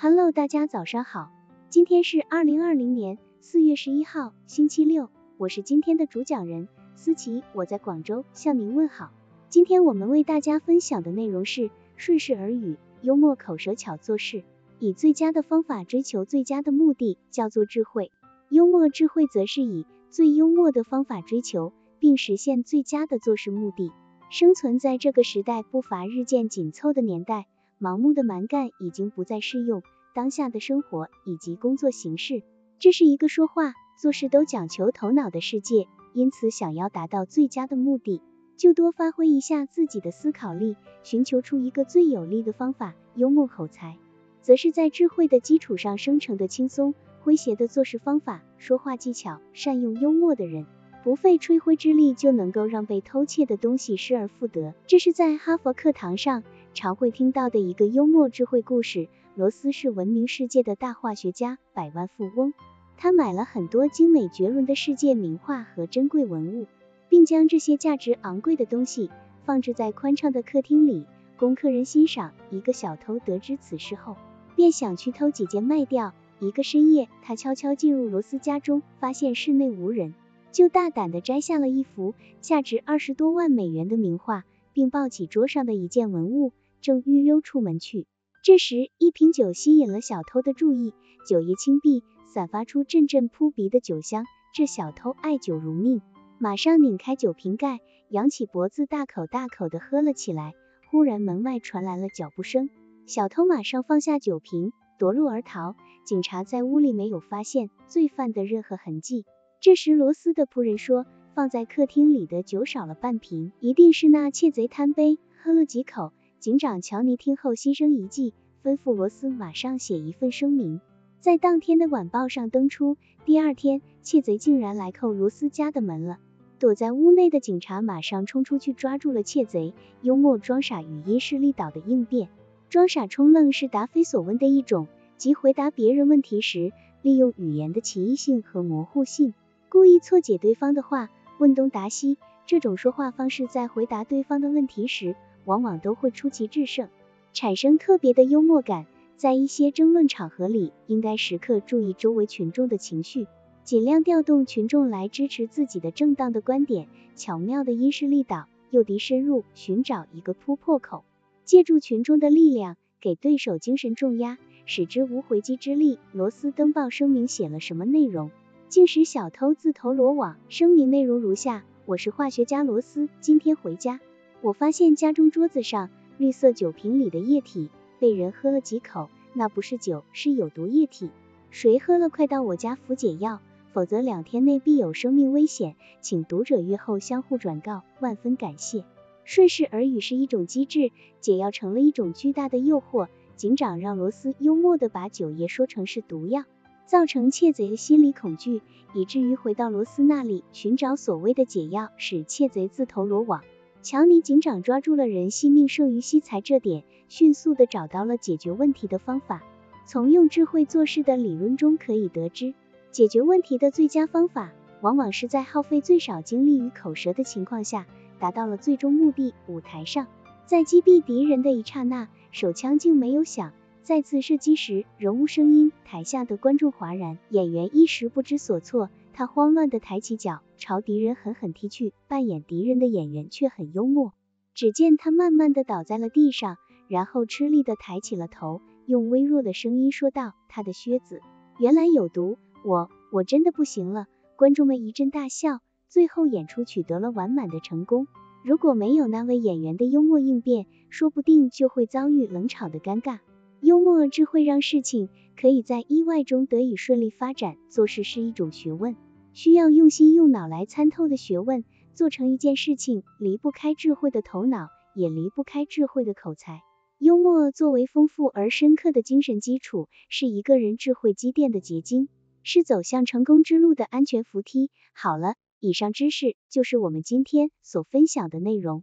Hello，大家早上好，今天是二零二零年四月十一号，星期六，我是今天的主讲人思琪，我在广州向您问好。今天我们为大家分享的内容是顺势而语，幽默口舌巧做事，以最佳的方法追求最佳的目的，叫做智慧。幽默智慧则是以最幽默的方法追求并实现最佳的做事目的。生存在这个时代步伐日渐紧凑的年代。盲目的蛮干已经不再适用当下的生活以及工作形式。这是一个说话做事都讲求头脑的世界，因此想要达到最佳的目的，就多发挥一下自己的思考力，寻求出一个最有利的方法。幽默口才，则是在智慧的基础上生成的轻松诙谐的做事方法。说话技巧善用幽默的人，不费吹灰之力就能够让被偷窃的东西失而复得。这是在哈佛课堂上。常会听到的一个幽默智慧故事。罗斯是闻名世界的大化学家，百万富翁。他买了很多精美绝伦的世界名画和珍贵文物，并将这些价值昂贵的东西放置在宽敞的客厅里，供客人欣赏。一个小偷得知此事后，便想去偷几件卖掉。一个深夜，他悄悄进入罗斯家中，发现室内无人，就大胆地摘下了一幅价值二十多万美元的名画，并抱起桌上的一件文物。正欲溜出门去，这时一瓶酒吸引了小偷的注意。酒液倾碧，散发出阵阵扑鼻的酒香。这小偷爱酒如命，马上拧开酒瓶盖，扬起脖子，大口大口地喝了起来。忽然门外传来了脚步声，小偷马上放下酒瓶，夺路而逃。警察在屋里没有发现罪犯的任何痕迹。这时罗斯的仆人说，放在客厅里的酒少了半瓶，一定是那窃贼贪杯，喝了几口。警长乔尼听后心生一计，吩咐罗斯马上写一份声明，在当天的晚报上登出。第二天，窃贼竟然来扣罗斯家的门了。躲在屋内的警察马上冲出去抓住了窃贼。幽默装傻与因势利导的应变。装傻充愣是答非所问的一种，即回答别人问题时，利用语言的奇异性和模糊性，故意错解对方的话，问东答西。这种说话方式在回答对方的问题时。往往都会出奇制胜，产生特别的幽默感。在一些争论场合里，应该时刻注意周围群众的情绪，尽量调动群众来支持自己的正当的观点，巧妙的因势利导，诱敌深入，寻找一个突破口，借助群众的力量，给对手精神重压，使之无回击之力。罗斯登报声明写了什么内容，竟使小偷自投罗网。声明内容如下：我是化学家罗斯，今天回家。我发现家中桌子上绿色酒瓶里的液体被人喝了几口，那不是酒，是有毒液体。谁喝了，快到我家服解药，否则两天内必有生命危险。请读者阅后相互转告，万分感谢。顺势而语是一种机智，解药成了一种巨大的诱惑。警长让罗斯幽默的把酒液说成是毒药，造成窃贼的心理恐惧，以至于回到罗斯那里寻找所谓的解药，使窃贼自投罗网。乔尼警长抓住了人性命胜于惜财这点，迅速的找到了解决问题的方法。从用智慧做事的理论中可以得知，解决问题的最佳方法，往往是在耗费最少精力与口舌的情况下，达到了最终目的。舞台上，在击毙敌人的一刹那，手枪竟没有响；再次射击时，仍无声音。台下的观众哗然，演员一时不知所措。他慌乱地抬起脚，朝敌人狠狠踢去。扮演敌人的演员却很幽默。只见他慢慢地倒在了地上，然后吃力地抬起了头，用微弱的声音说道：“他的靴子原来有毒，我我真的不行了。”观众们一阵大笑。最后演出取得了完满的成功。如果没有那位演员的幽默应变，说不定就会遭遇冷场的尴尬。幽默智慧让事情可以在意外中得以顺利发展。做事是一种学问。需要用心用脑来参透的学问，做成一件事情离不开智慧的头脑，也离不开智慧的口才。幽默作为丰富而深刻的精神基础，是一个人智慧积淀的结晶，是走向成功之路的安全扶梯。好了，以上知识就是我们今天所分享的内容。